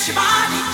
Get your body.